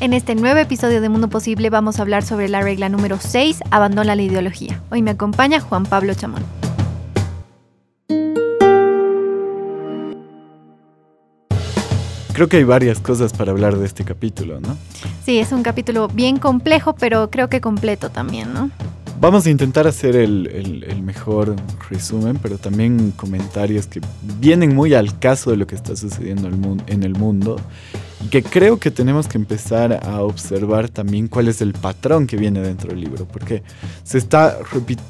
En este nuevo episodio de Mundo Posible vamos a hablar sobre la regla número 6, abandona la ideología. Hoy me acompaña Juan Pablo Chamón. Creo que hay varias cosas para hablar de este capítulo, ¿no? Sí, es un capítulo bien complejo, pero creo que completo también, ¿no? Vamos a intentar hacer el, mejor resumen, pero también comentarios que vienen muy al caso de lo que está sucediendo en el mundo y que creo que tenemos que empezar a observar también cuál es el patrón que viene dentro del libro, porque se, está,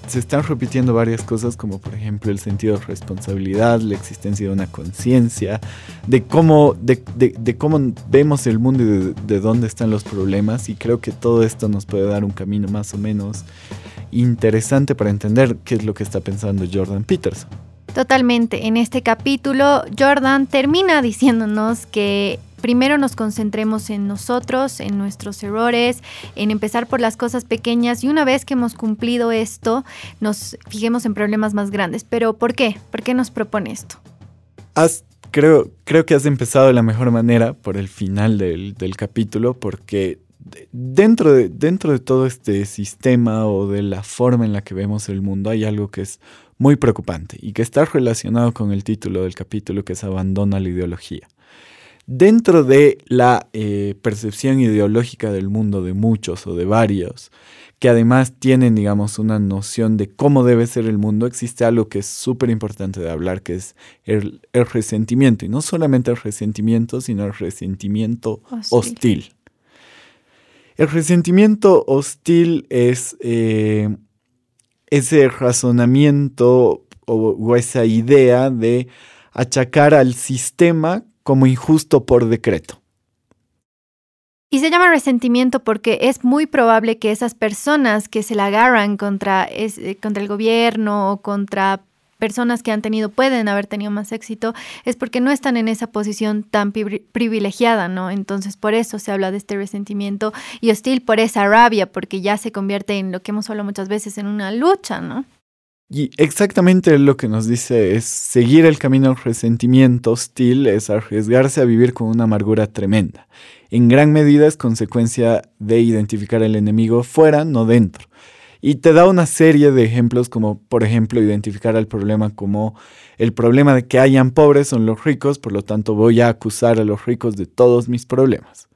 se están repitiendo varias cosas como por ejemplo el sentido de responsabilidad, la existencia de una conciencia, de cómo, de, cómo vemos el mundo y de, de dónde están los problemas y creo que todo esto nos puede dar un camino más o menos interesante para entender qué es lo que está pensando Jordan Peterson. Totalmente. En este capítulo, Jordan termina diciéndonos que primero nos concentremos en nosotros, en nuestros errores, en empezar por las cosas pequeñas y una vez que hemos cumplido esto, nos fijemos en problemas más grandes. Pero ¿por qué? ¿Por qué nos propone esto? creo, creo que has empezado de la mejor manera por el final del, del capítulo, porque dentro de, dentro de todo este sistema o de la forma en la que vemos el mundo hay algo que es muy preocupante y que está relacionado con el título del capítulo que es Abandona la ideología. Dentro de la eh, percepción ideológica del mundo de muchos o de varios, que además tienen, digamos, una noción de cómo debe ser el mundo, existe algo que es súper importante de hablar, que es el, resentimiento. Y no solamente el resentimiento, sino el resentimiento hostil. El resentimiento hostil es eh, ese razonamiento o, esa idea de achacar al sistema como injusto por decreto. Y se llama resentimiento porque es muy probable que esas personas que se la agarran contra, eh, contra el gobierno o contra personas que han tenido, pueden haber tenido más éxito, es porque no están en esa posición tan privilegiada, ¿no? Entonces, por eso se habla de este resentimiento y hostil por esa rabia, porque ya se convierte en lo que hemos hablado muchas veces, en una lucha, ¿no? Y exactamente lo que nos dice es seguir el camino del resentimiento hostil, es arriesgarse a vivir con una amargura tremenda. En gran medida es consecuencia de identificar al enemigo fuera, no dentro. Y te da una serie de ejemplos como, por ejemplo, identificar el problema como el problema de que hayan pobres son los ricos, por lo tanto voy a acusar a los ricos de todos mis problemas.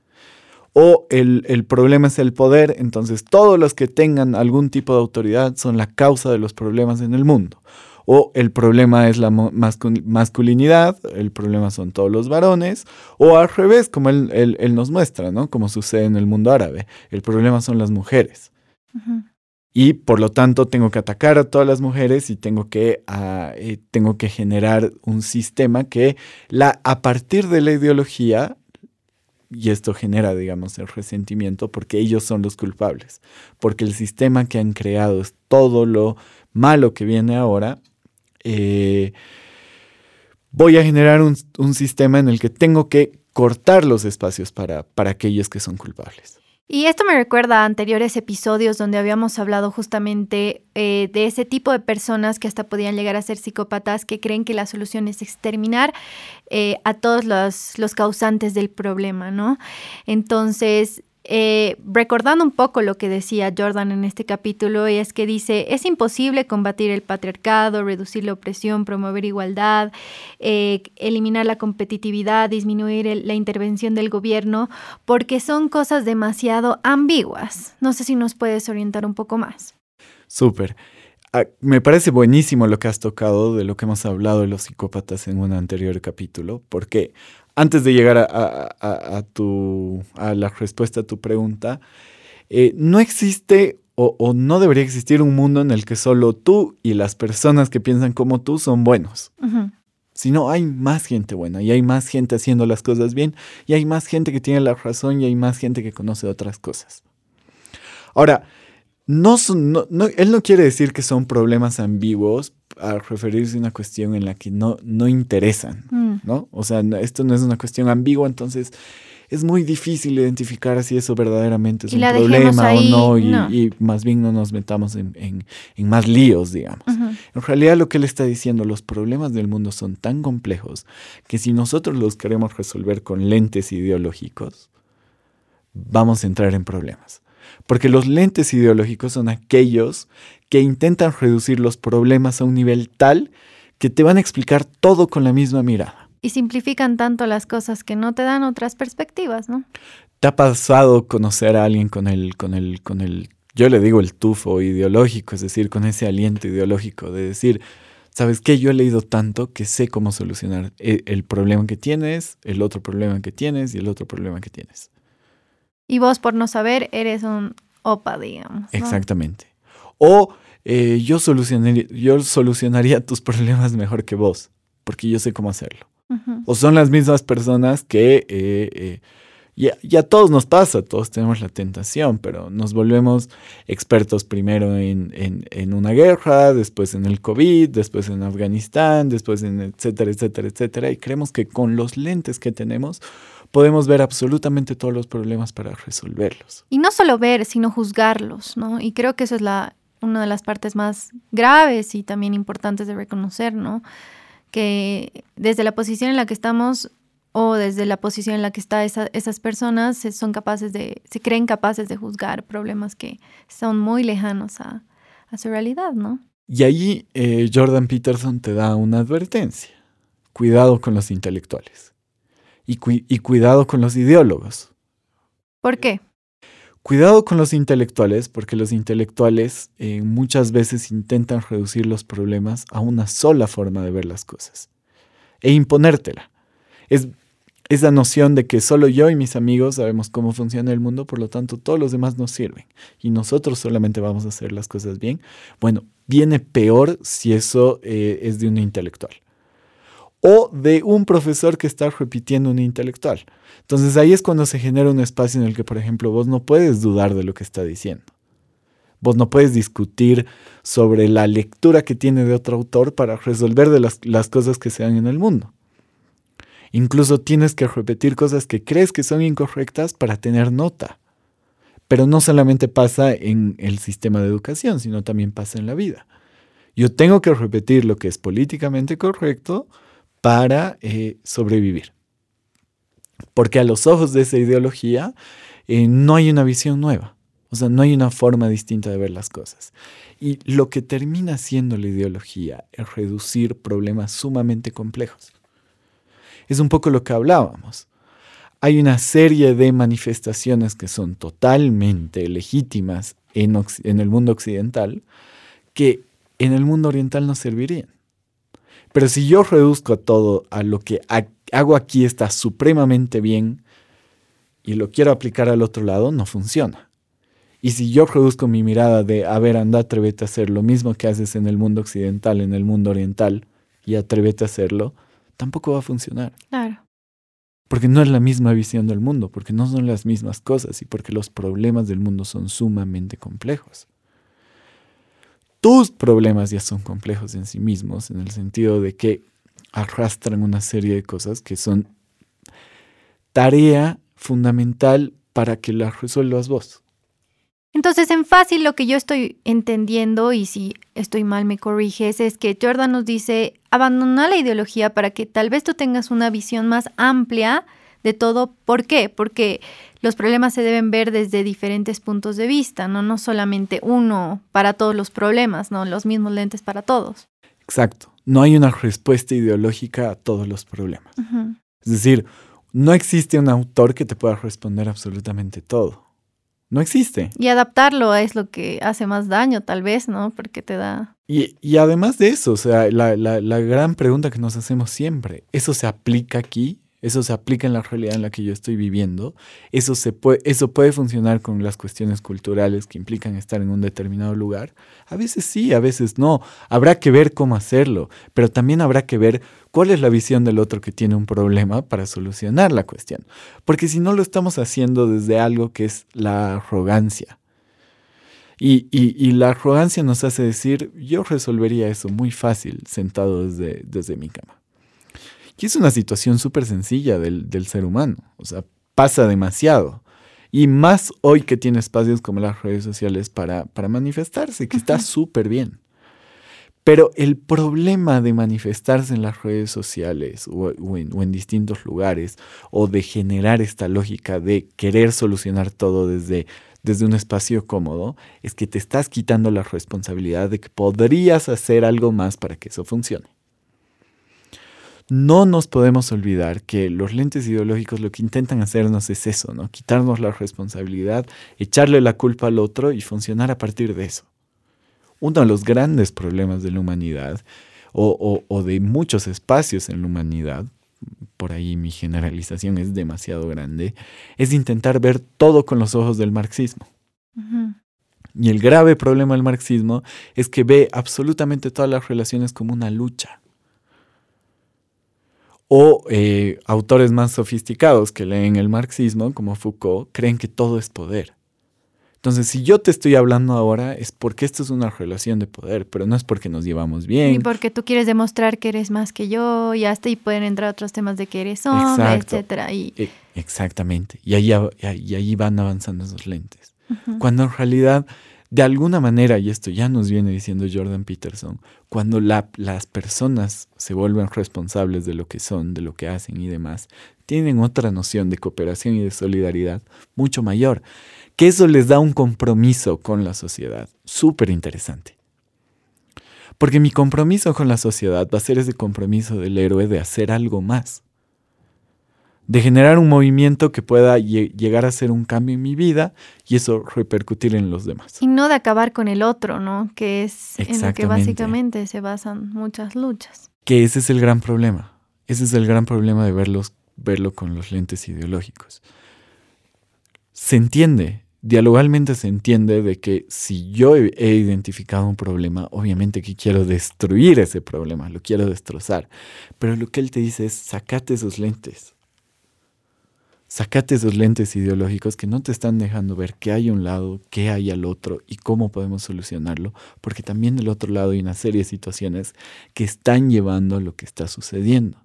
O el, el problema es el poder, entonces todos los que tengan algún tipo de autoridad son la causa de los problemas en el mundo o el problema es la masculinidad, el problema son todos los varones, o al revés, como él, él, nos muestra, ¿no? Como sucede en el mundo árabe, el problema son las mujeres. Y por lo tanto tengo que atacar a todas las mujeres y tengo que, ah, eh, tengo que generar un sistema que la, a partir de la ideología, y esto genera, digamos, el resentimiento porque ellos son los culpables, porque el sistema que han creado es todo lo malo que viene ahora, eh, voy a generar un, un, sistema en el que tengo que cortar los espacios para, para aquellos que son culpables. Y esto me recuerda a anteriores episodios donde habíamos hablado justamente eh, de ese tipo de personas que hasta podían llegar a ser psicópatas que creen que la solución es exterminar eh, a todos los, los causantes del problema, ¿no? Entonces, eh, recordando un poco lo que decía Jordan en este capítulo, es que dice, es imposible combatir el patriarcado, reducir la opresión, promover igualdad, eh, eliminar la competitividad, disminuir la intervención del gobierno, porque son cosas demasiado ambiguas. No sé si nos puedes orientar un poco más. Súper. Ah, me parece buenísimo lo que has tocado de lo que hemos hablado de los psicópatas en un anterior capítulo, porque antes de llegar a, tu, a la respuesta a tu pregunta, eh, no existe o, no debería existir un mundo en el que solo tú y las personas que piensan como tú son buenos. Sino hay más gente buena y hay más gente haciendo las cosas bien y hay más gente que tiene la razón y hay más gente que conoce otras cosas. Ahora, no, él no quiere decir que son problemas ambiguos a referirse a una cuestión en la que no, no interesan, mm. ¿no? O sea, esto no es una cuestión ambigua, entonces es muy difícil identificar si eso verdaderamente es un problema o no y, más bien no nos metamos en, más líos, digamos. En realidad lo que él está diciendo, los problemas del mundo son tan complejos que si nosotros los queremos resolver con lentes ideológicos, vamos a entrar en problemas. Porque los lentes ideológicos son aquellos que intentan reducir los problemas a un nivel tal que te van a explicar todo con la misma mirada. Y simplifican tanto las cosas que no te dan otras perspectivas, ¿no? ¿Te ha pasado conocer a alguien con el, con el, con el, yo le digo el tufo ideológico, es decir, con ese aliento ideológico de decir, ¿sabes qué? Yo he leído tanto que sé cómo solucionar e, el problema que tienes, el otro problema que tienes y el otro problema que tienes. Y vos, por no saber, eres un opa, digamos. Exactamente. O eh, yo, solucionaría, yo solucionaría tus problemas mejor que vos, porque yo sé cómo hacerlo. O son las mismas personas que eh, eh, ya, a todos nos pasa, todos tenemos la tentación, pero nos volvemos expertos primero en, en, una guerra, después en el COVID, después en Afganistán, después en etcétera, etcétera, etcétera, y creemos que con los lentes que tenemos podemos ver absolutamente todos los problemas para resolverlos. Y no solo ver, sino juzgarlos, ¿no? Y creo que eso es la, una de las partes más graves y también importantes de reconocer, ¿no? Que desde la posición en la que estamos o desde la posición en la que están esas personas son capaces de, se creen capaces de juzgar problemas que son muy lejanos a, su realidad, ¿no? Y allí eh, Jordan Peterson te da una advertencia. Cuidado con los intelectuales y, cuidado con los ideólogos. ¿Por qué? Cuidado con los intelectuales, porque los intelectuales eh, muchas veces intentan reducir los problemas a una sola forma de ver las cosas e imponértela. Es esa noción de que solo yo y mis amigos sabemos cómo funciona el mundo, por lo tanto todos los demás nos sirven y nosotros solamente vamos a hacer las cosas bien. Bueno, viene peor si eso eh, es de un intelectual o de un profesor que está repitiendo un intelectual. Entonces ahí es cuando se genera un espacio en el que, por ejemplo, vos no puedes dudar de lo que está diciendo. Vos no puedes discutir sobre la lectura que tiene de otro autor para resolver las, las cosas que se dan en el mundo. Incluso tienes que repetir cosas que crees que son incorrectas para tener nota. Pero no solamente pasa en el sistema de educación, sino también pasa en la vida. Yo tengo que repetir lo que es políticamente correcto para eh, sobrevivir. Porque a los ojos de esa ideología eh, no hay una visión nueva, o sea, no hay una forma distinta de ver las cosas. Y lo que termina siendo la ideología es reducir problemas sumamente complejos. Es un poco lo que hablábamos. Hay una serie de manifestaciones que son totalmente legítimas en, en el mundo occidental que en el mundo oriental no servirían. Pero si yo reduzco todo a lo que hago aquí está supremamente bien y lo quiero aplicar al otro lado, no funciona. Y si yo reduzco mi mirada de, a ver, anda, atrévete a hacer lo mismo que haces en el mundo occidental, en el mundo oriental, y atrévete a hacerlo, tampoco va a funcionar. Claro. Porque no es la misma visión del mundo, porque no son las mismas cosas y porque los problemas del mundo son sumamente complejos tus problemas ya son complejos en sí mismos, en el sentido de que arrastran una serie de cosas que son tarea fundamental para que las resuelvas vos. Entonces, en fácil lo que yo estoy entendiendo, y si estoy mal me corriges, es que Jordan nos dice, abandona la ideología para que tal vez tú tengas una visión más amplia de todo. ¿Por qué? Porque los problemas se deben ver desde diferentes puntos de vista, ¿no? No solamente uno para todos los problemas, ¿no? Los mismos lentes para todos. Exacto. No hay una respuesta ideológica a todos los problemas. Es decir, no existe un autor que te pueda responder absolutamente todo. No existe. Y adaptarlo es lo que hace más daño, tal vez, ¿no? Porque te da... Y, además de eso, o sea, la, la gran pregunta que nos hacemos siempre, ¿eso se aplica aquí? Eso se aplica en la realidad en la que yo estoy viviendo, eso, se puede, eso puede funcionar con las cuestiones culturales que implican estar en un determinado lugar. A veces sí, a veces no. Habrá que ver cómo hacerlo, pero también habrá que ver cuál es la visión del otro que tiene un problema para solucionar la cuestión. Porque si no lo estamos haciendo desde algo que es la arrogancia. Y, y, la arrogancia nos hace decir, yo resolvería eso muy fácil sentado desde, desde mi cama. Y es una situación súper sencilla del, ser humano. O sea, pasa demasiado. Y más hoy que tiene espacios como las redes sociales para, para manifestarse, que está súper bien. Pero el problema de manifestarse en las redes sociales o, en, distintos lugares o de generar esta lógica de querer solucionar todo desde, desde un espacio cómodo es que te estás quitando la responsabilidad de que podrías hacer algo más para que eso funcione. No nos podemos olvidar que los lentes ideológicos lo que intentan hacernos es eso, ¿no? Quitarnos la responsabilidad, echarle la culpa al otro y funcionar a partir de eso uno de los grandes problemas de la humanidad o, de muchos espacios en la humanidad, por ahí mi generalización es demasiado grande, es intentar ver todo con los ojos del marxismo. Y el grave problema del marxismo es que ve absolutamente todas las relaciones como una lucha. O eh, autores más sofisticados que leen el marxismo, como Foucault, creen que todo es poder. Entonces, si yo te estoy hablando ahora es porque esto es una relación de poder, pero no es porque nos llevamos bien. Ni porque tú quieres demostrar que eres más que yo y hasta ahí pueden entrar otros temas de que eres hombre, etcétera. Y... E, exactamente. Y ahí, y ahí van avanzando esos lentes. Cuando en realidad, de alguna manera, y esto ya nos viene diciendo Jordan Peterson, cuando las personas se vuelven responsables de lo que son, de lo que hacen y demás, tienen otra noción de cooperación y de solidaridad mucho mayor que eso les da un compromiso con la sociedad. Súper interesante. Porque mi compromiso con la sociedad va a ser ese compromiso del héroe de hacer algo más. De generar un movimiento que pueda llegar a ser un cambio en mi vida y eso repercutir en los demás. Y no de acabar con el otro, ¿no? Que es en lo que básicamente se basan muchas luchas. Que ese es el gran problema. Ese es el gran problema de verlos, verlo con los lentes ideológicos. Se entiende, dialogalmente se entiende de que si yo he, identificado un problema, obviamente que quiero destruir ese problema, lo quiero destrozar. Pero lo que él te dice es, sacate esos lentes. Sacate esos lentes ideológicos que no te están dejando ver qué hay a un lado, qué hay al otro y cómo podemos solucionarlo, porque también del otro lado hay una serie de situaciones que están llevando a lo que está sucediendo.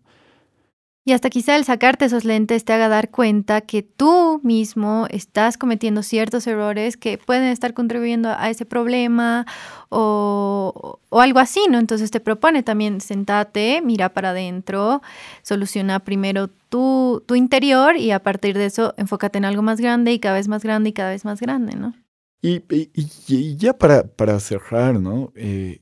Y hasta quizá el sacarte esos lentes te haga dar cuenta que tú mismo estás cometiendo ciertos errores que pueden estar contribuyendo a ese problema o, algo así, ¿no? Entonces te propone también sentate, mira para adentro, soluciona primero tu, tu interior y a partir de eso enfócate en algo más grande y cada vez más grande y cada vez más grande, ¿no? Y, y, ya para, para cerrar, ¿no? Eh,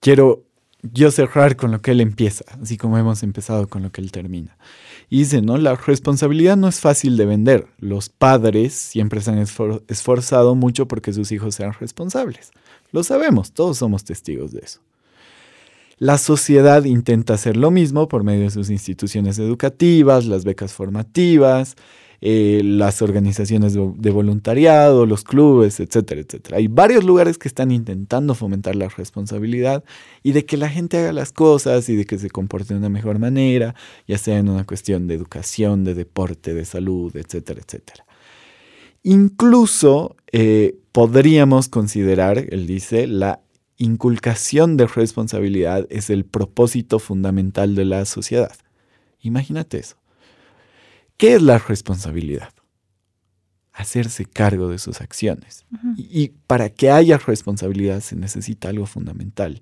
quiero yo cerrar con lo que él empieza, así como hemos empezado con lo que él termina. Y dice, ¿no? La responsabilidad no es fácil de vender. Los padres siempre se han esforzado mucho porque sus hijos sean responsables. Lo sabemos, todos somos testigos de eso. La sociedad intenta hacer lo mismo por medio de sus instituciones educativas, las becas formativas, eh, las organizaciones de, voluntariado, los clubes, etcétera, etcétera. Hay varios lugares que están intentando fomentar la responsabilidad y de que la gente haga las cosas y de que se comporte de una mejor manera, ya sea en una cuestión de educación, de deporte, de salud, etcétera, etcétera. Incluso eh, podríamos considerar, él dice, la inculcación de responsabilidad es el propósito fundamental de la sociedad. Imagínate eso. ¿Qué es la responsabilidad? Hacerse cargo de sus acciones. y, para que haya responsabilidad se necesita algo fundamental,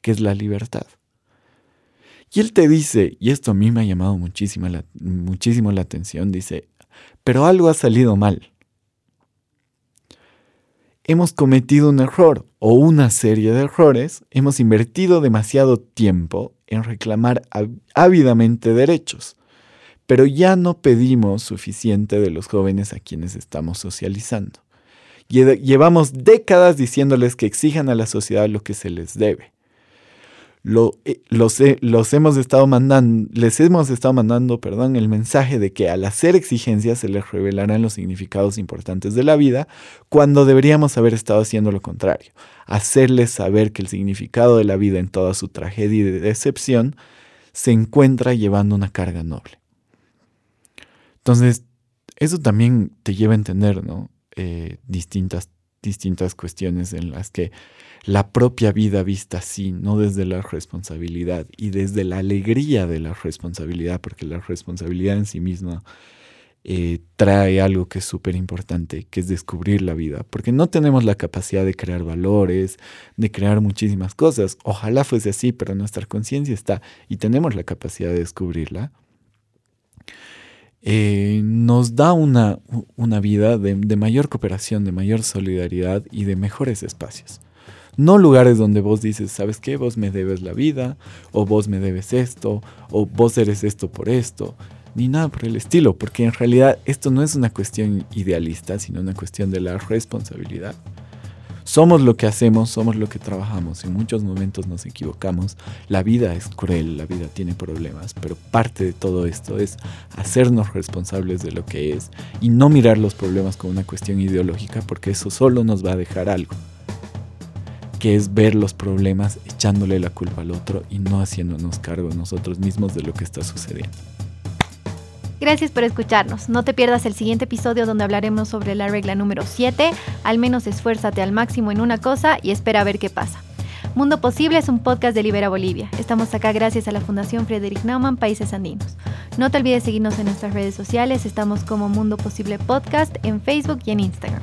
que es la libertad. Y él te dice, y esto a mí me ha llamado muchísimo la, muchísimo la atención, dice, pero algo ha salido mal. Hemos cometido un error o una serie de errores, hemos invertido demasiado tiempo en reclamar ávidamente derechos pero ya no pedimos suficiente de los jóvenes a quienes estamos socializando. Llevamos décadas diciéndoles que exijan a la sociedad lo que se les debe. Eh, los, hemos estado mandando, les hemos estado mandando perdón, el mensaje de que al hacer exigencias se les revelarán los significados importantes de la vida, cuando deberíamos haber estado haciendo lo contrario, hacerles saber que el significado de la vida en toda su tragedia y decepción se encuentra llevando una carga noble. Entonces, eso también te lleva a entender, ¿no? Eh, distintas, distintas cuestiones en las que la propia vida vista así, no desde la responsabilidad y desde la alegría de la responsabilidad, porque la responsabilidad en sí misma eh, trae algo que es súper importante, que es descubrir la vida, porque no tenemos la capacidad de crear valores, de crear muchísimas cosas. Ojalá fuese así, pero nuestra conciencia está y tenemos la capacidad de descubrirla. Eh, nos da una, una vida de, de mayor cooperación, de mayor solidaridad y de mejores espacios. No lugares donde vos dices, ¿sabes qué? Vos me debes la vida, o vos me debes esto, o vos eres esto por esto ni nada por el estilo, porque en realidad esto no es una cuestión idealista, sino una cuestión de la responsabilidad. Somos lo que hacemos, somos lo que trabajamos. En muchos momentos nos equivocamos. La vida es cruel, la vida tiene problemas, pero parte de todo esto es hacernos responsables de lo que es y no mirar los problemas como una cuestión ideológica, porque eso solo nos va a dejar algo, que es ver los problemas echándole la culpa al otro y no haciéndonos cargo nosotros mismos de lo que está sucediendo. Gracias por escucharnos. No te pierdas el siguiente episodio donde hablaremos sobre la regla número 7. Al menos esfuérzate al máximo en una cosa y espera a ver qué pasa. Mundo Posible es un podcast de Libera Bolivia. Estamos acá gracias a la Fundación Frederick Naumann Países Andinos. No te olvides seguirnos en nuestras redes sociales. Estamos como Mundo Posible Podcast en Facebook y en Instagram.